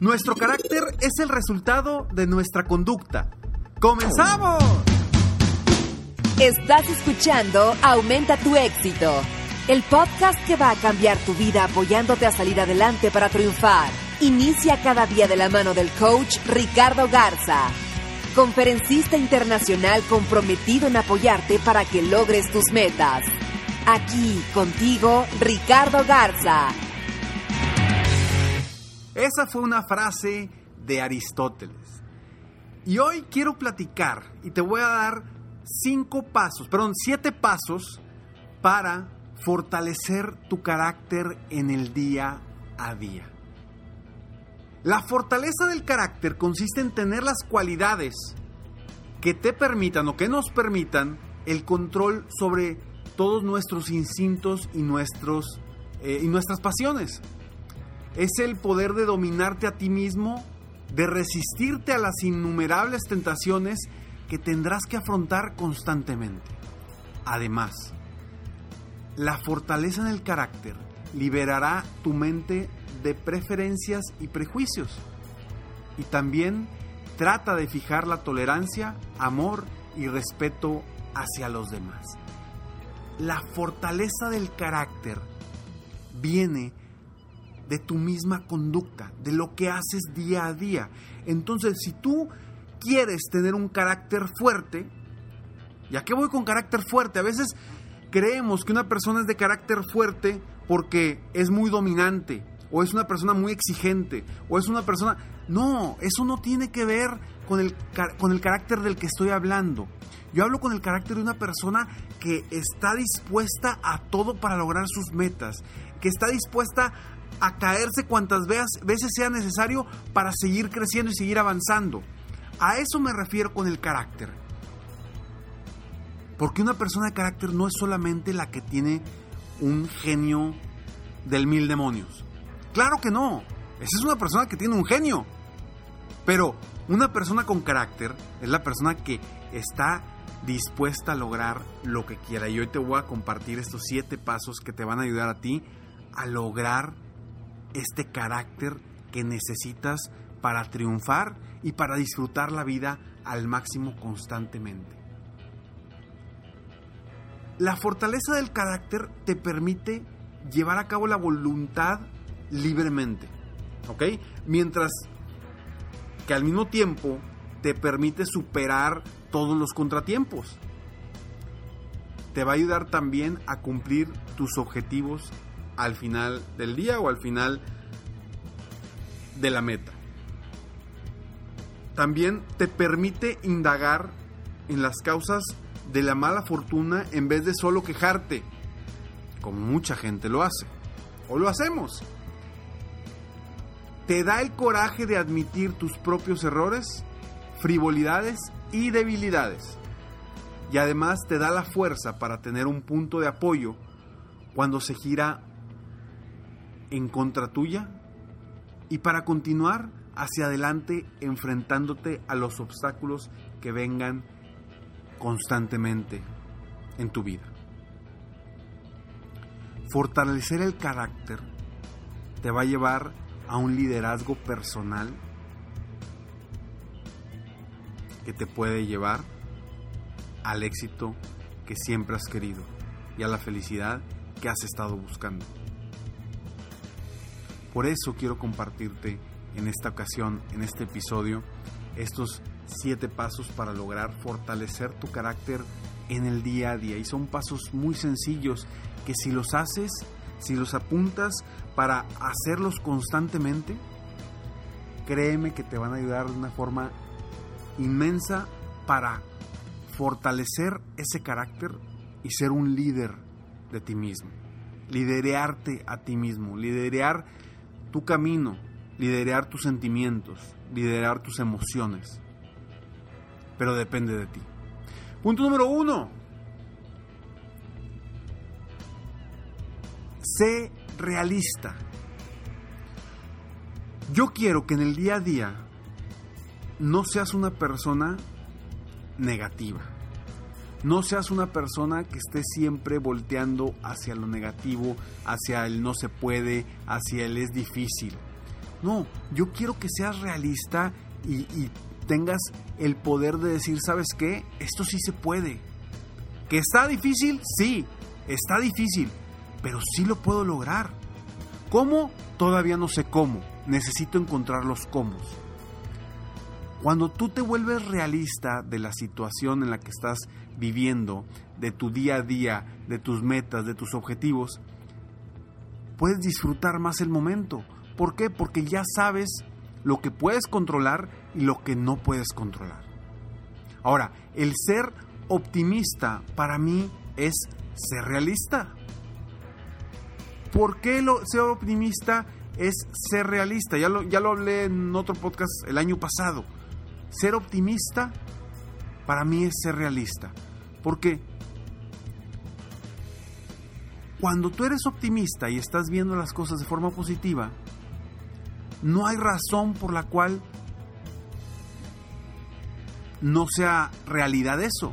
Nuestro carácter es el resultado de nuestra conducta. ¡Comenzamos! Estás escuchando Aumenta tu éxito, el podcast que va a cambiar tu vida apoyándote a salir adelante para triunfar. Inicia cada día de la mano del coach Ricardo Garza, conferencista internacional comprometido en apoyarte para que logres tus metas. Aquí contigo, Ricardo Garza. Esa fue una frase de Aristóteles. Y hoy quiero platicar y te voy a dar cinco pasos, perdón, siete pasos para fortalecer tu carácter en el día a día. La fortaleza del carácter consiste en tener las cualidades que te permitan o que nos permitan el control sobre todos nuestros instintos y, nuestros, eh, y nuestras pasiones es el poder de dominarte a ti mismo, de resistirte a las innumerables tentaciones que tendrás que afrontar constantemente. Además, la fortaleza en el carácter liberará tu mente de preferencias y prejuicios. Y también trata de fijar la tolerancia, amor y respeto hacia los demás. La fortaleza del carácter viene de tu misma conducta, de lo que haces día a día. Entonces, si tú quieres tener un carácter fuerte, ¿y a qué voy con carácter fuerte? A veces creemos que una persona es de carácter fuerte porque es muy dominante, o es una persona muy exigente, o es una persona... No, eso no tiene que ver con el, con el carácter del que estoy hablando. Yo hablo con el carácter de una persona que está dispuesta a todo para lograr sus metas, que está dispuesta a caerse cuantas veces sea necesario para seguir creciendo y seguir avanzando. A eso me refiero con el carácter. Porque una persona de carácter no es solamente la que tiene un genio del mil demonios. Claro que no. Esa es una persona que tiene un genio. Pero una persona con carácter es la persona que está dispuesta a lograr lo que quiera. Y hoy te voy a compartir estos siete pasos que te van a ayudar a ti a lograr este carácter que necesitas para triunfar y para disfrutar la vida al máximo constantemente. La fortaleza del carácter te permite llevar a cabo la voluntad libremente, ¿ok? Mientras que al mismo tiempo te permite superar todos los contratiempos. Te va a ayudar también a cumplir tus objetivos al final del día o al final de la meta. También te permite indagar en las causas de la mala fortuna en vez de solo quejarte, como mucha gente lo hace, o lo hacemos. Te da el coraje de admitir tus propios errores, frivolidades y debilidades. Y además te da la fuerza para tener un punto de apoyo cuando se gira en contra tuya y para continuar hacia adelante enfrentándote a los obstáculos que vengan constantemente en tu vida. Fortalecer el carácter te va a llevar a un liderazgo personal que te puede llevar al éxito que siempre has querido y a la felicidad que has estado buscando. Por eso quiero compartirte en esta ocasión, en este episodio, estos siete pasos para lograr fortalecer tu carácter en el día a día. Y son pasos muy sencillos que si los haces, si los apuntas para hacerlos constantemente, créeme que te van a ayudar de una forma inmensa para fortalecer ese carácter y ser un líder de ti mismo. Liderearte a ti mismo, liderear tu camino, liderar tus sentimientos, liderar tus emociones. Pero depende de ti. Punto número uno. Sé realista. Yo quiero que en el día a día no seas una persona negativa. No seas una persona que esté siempre volteando hacia lo negativo, hacia el no se puede, hacia el es difícil. No, yo quiero que seas realista y, y tengas el poder de decir, ¿sabes qué? Esto sí se puede. ¿Que está difícil? Sí, está difícil, pero sí lo puedo lograr. ¿Cómo? Todavía no sé cómo. Necesito encontrar los cómo. Cuando tú te vuelves realista de la situación en la que estás viviendo, de tu día a día, de tus metas, de tus objetivos, puedes disfrutar más el momento. ¿Por qué? Porque ya sabes lo que puedes controlar y lo que no puedes controlar. Ahora, el ser optimista para mí es ser realista. ¿Por qué lo, ser optimista es ser realista? Ya lo, ya lo hablé en otro podcast el año pasado. Ser optimista para mí es ser realista. Porque cuando tú eres optimista y estás viendo las cosas de forma positiva, no hay razón por la cual no sea realidad eso,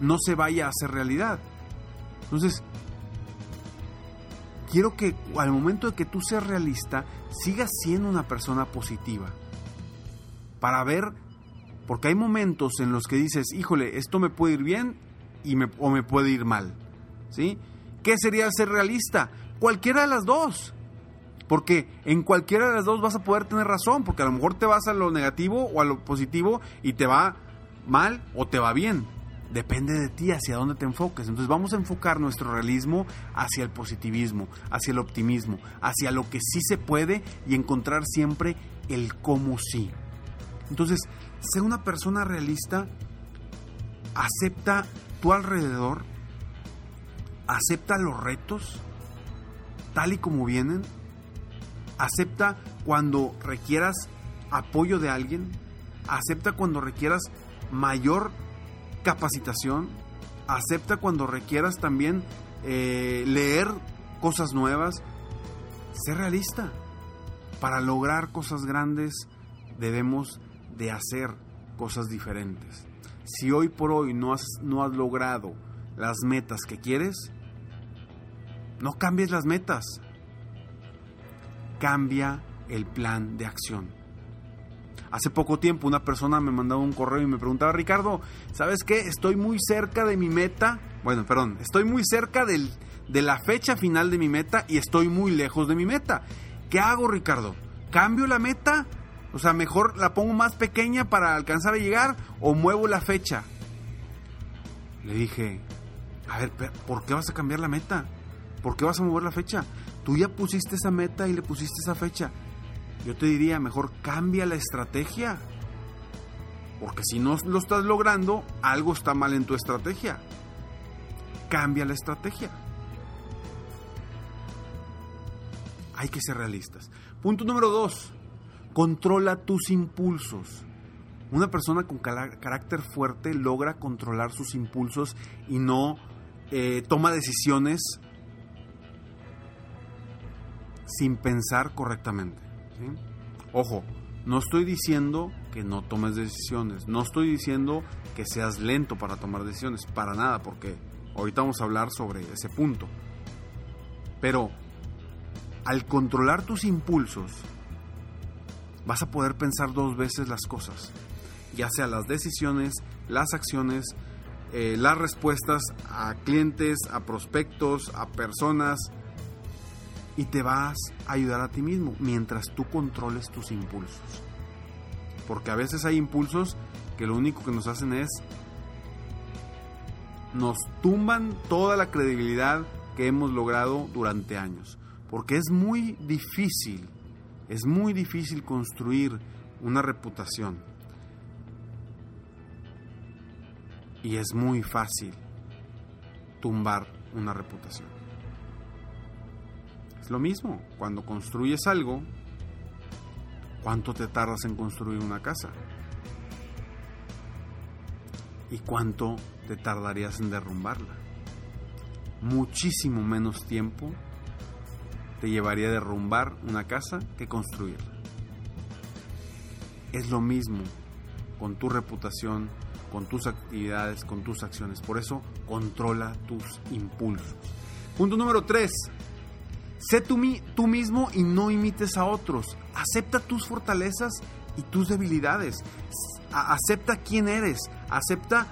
no se vaya a hacer realidad. Entonces, quiero que al momento de que tú seas realista, sigas siendo una persona positiva. Para ver, porque hay momentos en los que dices, híjole, esto me puede ir bien y me, o me puede ir mal. ¿Sí? ¿Qué sería ser realista? Cualquiera de las dos. Porque en cualquiera de las dos vas a poder tener razón, porque a lo mejor te vas a lo negativo o a lo positivo y te va mal o te va bien. Depende de ti hacia dónde te enfoques. Entonces vamos a enfocar nuestro realismo hacia el positivismo, hacia el optimismo, hacia lo que sí se puede y encontrar siempre el cómo sí. Entonces, ser una persona realista, acepta tu alrededor, acepta los retos tal y como vienen Acepta cuando requieras apoyo de alguien. Acepta cuando requieras mayor capacitación. Acepta cuando requieras también eh, leer cosas nuevas. Sé realista. Para lograr cosas grandes debemos de hacer cosas diferentes. Si hoy por hoy no has, no has logrado las metas que quieres, no cambies las metas cambia el plan de acción. Hace poco tiempo una persona me mandaba un correo y me preguntaba, Ricardo, ¿sabes qué? Estoy muy cerca de mi meta. Bueno, perdón, estoy muy cerca del, de la fecha final de mi meta y estoy muy lejos de mi meta. ¿Qué hago, Ricardo? ¿Cambio la meta? O sea, mejor la pongo más pequeña para alcanzar a llegar o muevo la fecha. Le dije, a ver, ¿por qué vas a cambiar la meta? ¿Por qué vas a mover la fecha? Tú ya pusiste esa meta y le pusiste esa fecha. Yo te diría, mejor cambia la estrategia. Porque si no lo estás logrando, algo está mal en tu estrategia. Cambia la estrategia. Hay que ser realistas. Punto número dos. Controla tus impulsos. Una persona con carácter fuerte logra controlar sus impulsos y no eh, toma decisiones sin pensar correctamente. Ojo, no estoy diciendo que no tomes decisiones, no estoy diciendo que seas lento para tomar decisiones, para nada, porque ahorita vamos a hablar sobre ese punto. Pero al controlar tus impulsos, vas a poder pensar dos veces las cosas, ya sea las decisiones, las acciones, eh, las respuestas a clientes, a prospectos, a personas, y te vas a ayudar a ti mismo mientras tú controles tus impulsos. Porque a veces hay impulsos que lo único que nos hacen es nos tumban toda la credibilidad que hemos logrado durante años. Porque es muy difícil, es muy difícil construir una reputación. Y es muy fácil tumbar una reputación. Es lo mismo, cuando construyes algo, ¿cuánto te tardas en construir una casa? ¿Y cuánto te tardarías en derrumbarla? Muchísimo menos tiempo te llevaría a derrumbar una casa que construirla. Es lo mismo con tu reputación, con tus actividades, con tus acciones. Por eso, controla tus impulsos. Punto número 3. Sé tú, tú, mismo y no imites a otros. Acepta tus fortalezas y tus debilidades. acepta quién eres. Acepta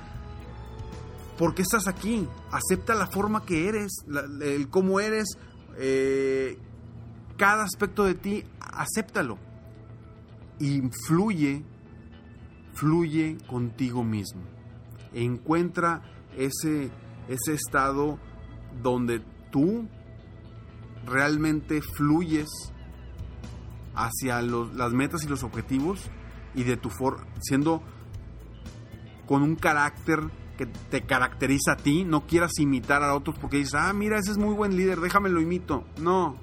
por qué estás aquí. Acepta la forma que eres, el cómo eres. Eh, cada aspecto de ti, acéptalo. Y fluye contigo mismo. Encuentra ese, ese estado donde tú realmente fluyes hacia las metas y los objetivos y de tu for siendo con un carácter que te caracteriza a ti, no quieras imitar a otros porque dices, ah, mira, ese es muy buen líder, déjame lo imito. No,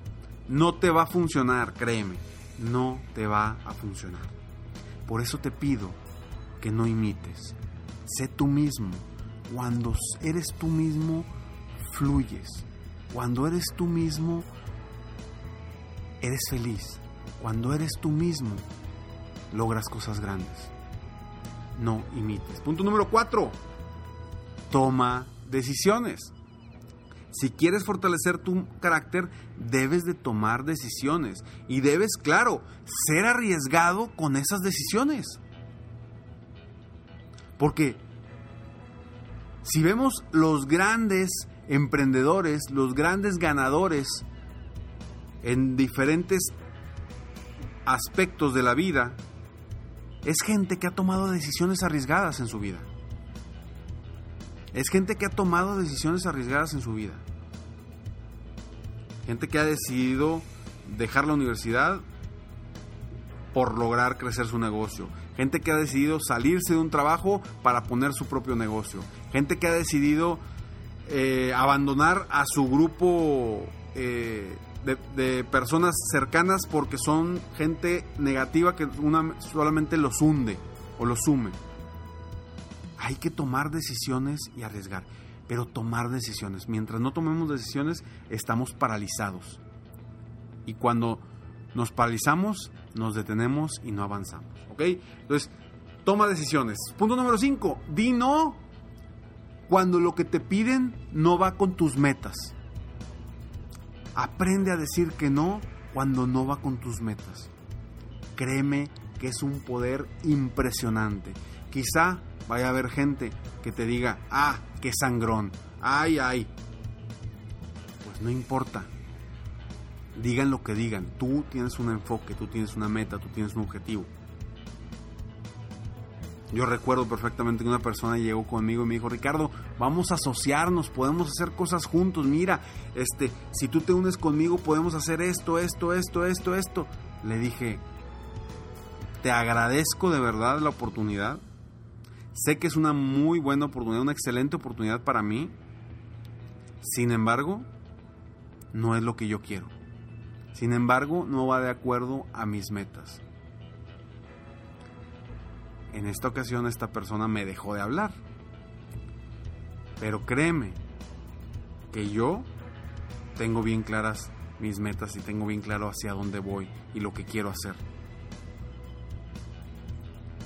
no te va a funcionar, créeme, no te va a funcionar. Por eso te pido que no imites. Sé tú mismo. Cuando eres tú mismo, fluyes. Cuando eres tú mismo, eres feliz. Cuando eres tú mismo, logras cosas grandes. No imites. Punto número cuatro. Toma decisiones. Si quieres fortalecer tu carácter, debes de tomar decisiones. Y debes, claro, ser arriesgado con esas decisiones. Porque si vemos los grandes emprendedores, los grandes ganadores en diferentes aspectos de la vida, es gente que ha tomado decisiones arriesgadas en su vida. Es gente que ha tomado decisiones arriesgadas en su vida. Gente que ha decidido dejar la universidad por lograr crecer su negocio gente que ha decidido salirse de un trabajo para poner su propio negocio, gente que ha decidido eh, abandonar a su grupo eh, de, personas cercanas porque son gente negativa que una, solamente los hunde o los sume. Hay que tomar decisiones y arriesgar, pero tomar decisiones. Mientras no tomemos decisiones, estamos paralizados. Y cuando nos paralizamos, nos detenemos y no avanzamos. ¿Ok? Entonces, toma decisiones. Punto número 5. Di no cuando lo que te piden no va con tus metas. Aprende a decir que no cuando no va con tus metas. Créeme que es un poder impresionante. Quizá vaya a haber gente que te diga, ah, qué sangrón, ay, ay. Pues no importa, digan lo que digan, tú tienes un enfoque, tú tienes una meta, tú tienes un objetivo. Yo recuerdo perfectamente que una persona llegó conmigo y me dijo, Ricardo, vamos a asociarnos, podemos hacer cosas juntos, mira, este, si tú te unes conmigo podemos hacer esto, esto, esto, esto, esto. Le dije, te agradezco de verdad la oportunidad. Sé que es una muy buena oportunidad, una excelente oportunidad para mí. Sin embargo, no es lo que yo quiero. Sin embargo, no va de acuerdo a mis metas. En esta ocasión esta persona me dejó de hablar. Pero créeme que yo tengo bien claras mis metas y tengo bien claro hacia dónde voy y lo que quiero hacer.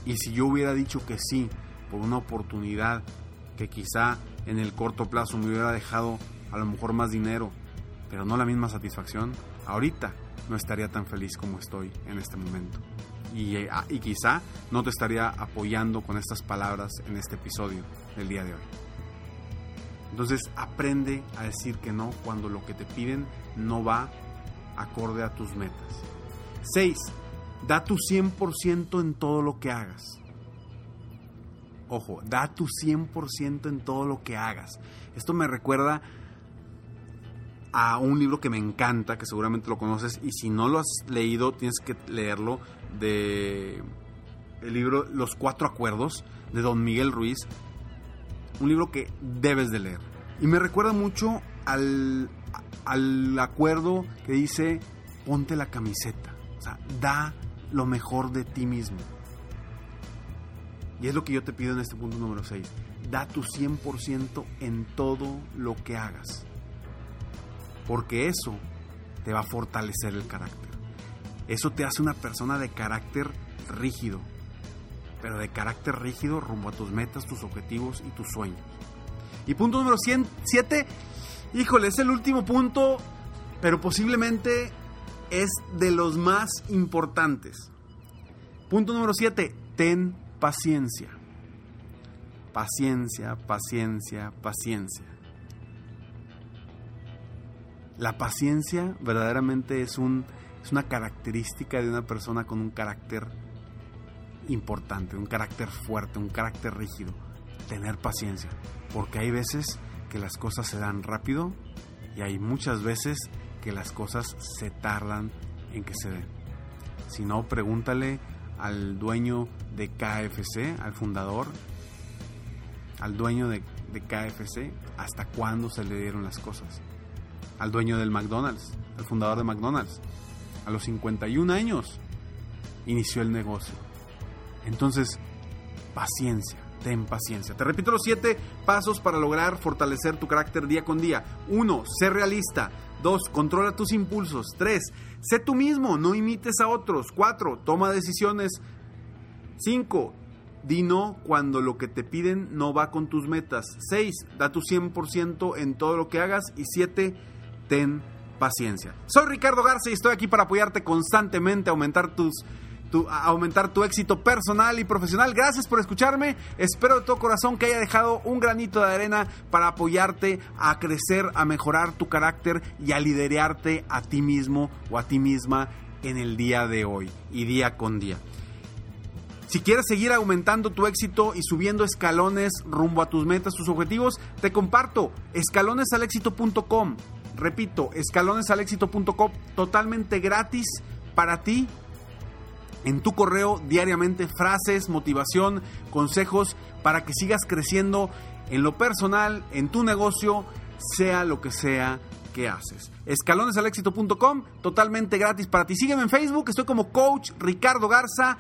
Y si yo hubiera dicho que sí por una oportunidad que quizá en el corto plazo me hubiera dejado a lo mejor más dinero, pero no la misma satisfacción, ahorita no estaría tan feliz como estoy en este momento. Y, ah, y, quizá no te estaría apoyando con estas palabras en este episodio del día de hoy. Entonces aprende a decir que no cuando lo que te piden no va acorde a tus metas. 6. Da tu 100% en todo lo que hagas. Ojo, da tu 100% en todo lo que hagas. Esto me recuerda a un libro que me encanta, que seguramente lo conoces, y si no lo has leído, tienes que leerlo, de el libro Los Cuatro Acuerdos, de Don Miguel Ruiz. Un libro que debes de leer. Y me recuerda mucho al, al acuerdo que dice, ponte la camiseta. O sea, da lo mejor de ti mismo. Y es lo que yo te pido en este punto número 6. Da tu 100% en todo lo que hagas. Porque eso te va a fortalecer el carácter. Eso te hace una persona de carácter rígido. Pero de carácter rígido rumbo a tus metas, tus objetivos y tus sueños. Y punto número 7. Híjole, es el último punto, pero posiblemente es de los más importantes. Punto número 7. Ten paciencia. Paciencia, paciencia, paciencia. La paciencia verdaderamente es, un, es una característica de una persona con un carácter importante, un carácter fuerte, un carácter rígido. Tener paciencia, porque hay veces que las cosas se dan rápido y hay muchas veces que las cosas se tardan en que se den. Si no, pregúntale al dueño de KFC, al fundador, al dueño de, KFC, hasta cuándo se le dieron las cosas al dueño del McDonald's, al fundador de McDonald's. A los 51 años inició el negocio. Entonces, paciencia, ten paciencia. Te repito los siete pasos para lograr fortalecer tu carácter día con día. Uno, Sé realista. Dos, Controla tus impulsos. Tres, Sé tú mismo, no imites a otros. Cuatro, Toma decisiones. Cinco, Di no cuando lo que te piden no va con tus metas. 6. Da tu 100% en todo lo que hagas. Y 7 ten paciencia. Soy Ricardo Garza y estoy aquí para apoyarte constantemente a aumentar tus tu, aumentar tu éxito personal y profesional. Gracias por escucharme. Espero de todo corazón que haya dejado un granito de arena para apoyarte a crecer, a mejorar tu carácter y a liderarte a ti mismo o a ti misma en el día de hoy y día con día. Si quieres seguir aumentando tu éxito y subiendo escalones rumbo a tus metas, tus objetivos, te comparto escalonesalexito.com repito, escalonesalexito.com totalmente gratis para ti. En tu correo diariamente frases, motivación, consejos para que sigas creciendo en lo personal, en tu negocio, sea lo que sea que haces. Escalonesalexito.com, totalmente gratis para ti. Sígueme en Facebook, estoy como Coach Ricardo Garza.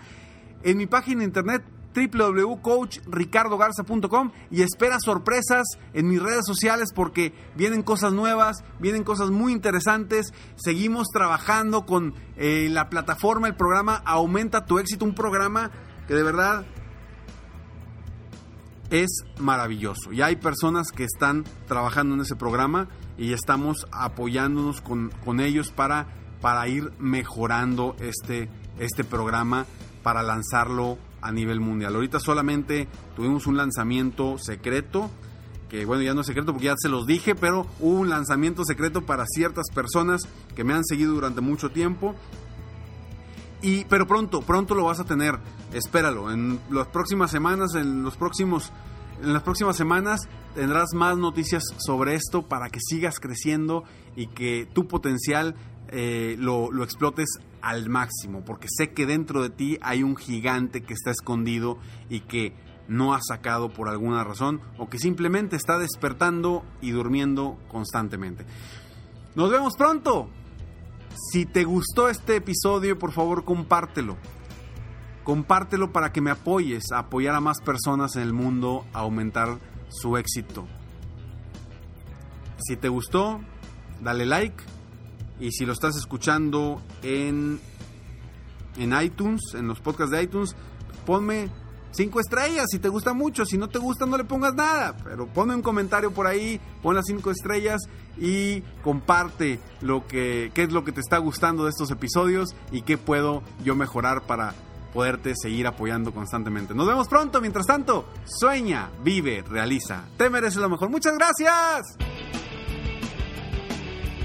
En mi página de internet www.coachricardogarza.com y espera sorpresas en mis redes sociales porque vienen cosas nuevas, vienen cosas muy interesantes. Seguimos trabajando con eh, la plataforma, el programa Aumenta tu éxito, un programa que de verdad es maravilloso. Y hay personas que están trabajando en ese programa y estamos apoyándonos con, con ellos para, para ir mejorando este, este programa, para lanzarlo a nivel mundial. Ahorita solamente tuvimos un lanzamiento secreto, que bueno, ya no es secreto porque ya se los dije, pero hubo un lanzamiento secreto para ciertas personas que me han seguido durante mucho tiempo. Y, pero pronto, pronto lo vas a tener. Espéralo. En las próximas semanas, en los próximos, en las próximas semanas tendrás más noticias sobre esto para que sigas creciendo y que tu potencial eh, lo, lo explotes al máximo, porque sé que dentro de ti hay un gigante que está escondido y que no ha sacado por alguna razón o que simplemente está despertando y durmiendo constantemente. Nos vemos pronto. Si te gustó este episodio, por favor compártelo. Compártelo para que me apoyes a apoyar a más personas en el mundo a aumentar su éxito. Si te gustó, dale like y si lo estás escuchando en, en iTunes, en los podcasts de iTunes, ponme cinco estrellas si te gusta mucho. Si no te gusta, no le pongas nada. Pero ponme un comentario por ahí, pon las cinco estrellas y comparte lo que, qué es lo que te está gustando de estos episodios y qué puedo yo mejorar para poderte seguir apoyando constantemente. Nos vemos pronto. Mientras tanto, sueña, vive, realiza. Te mereces lo mejor. Muchas gracias.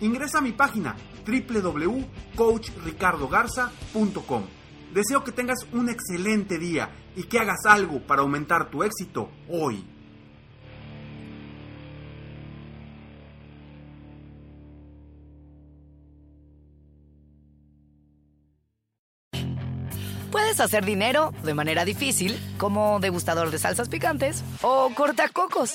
ingresa a mi página www.coachricardogarza.com. Deseo que tengas un excelente día y que hagas algo para aumentar tu éxito hoy. Puedes hacer dinero de manera difícil, como degustador de salsas picantes, o cortacocos,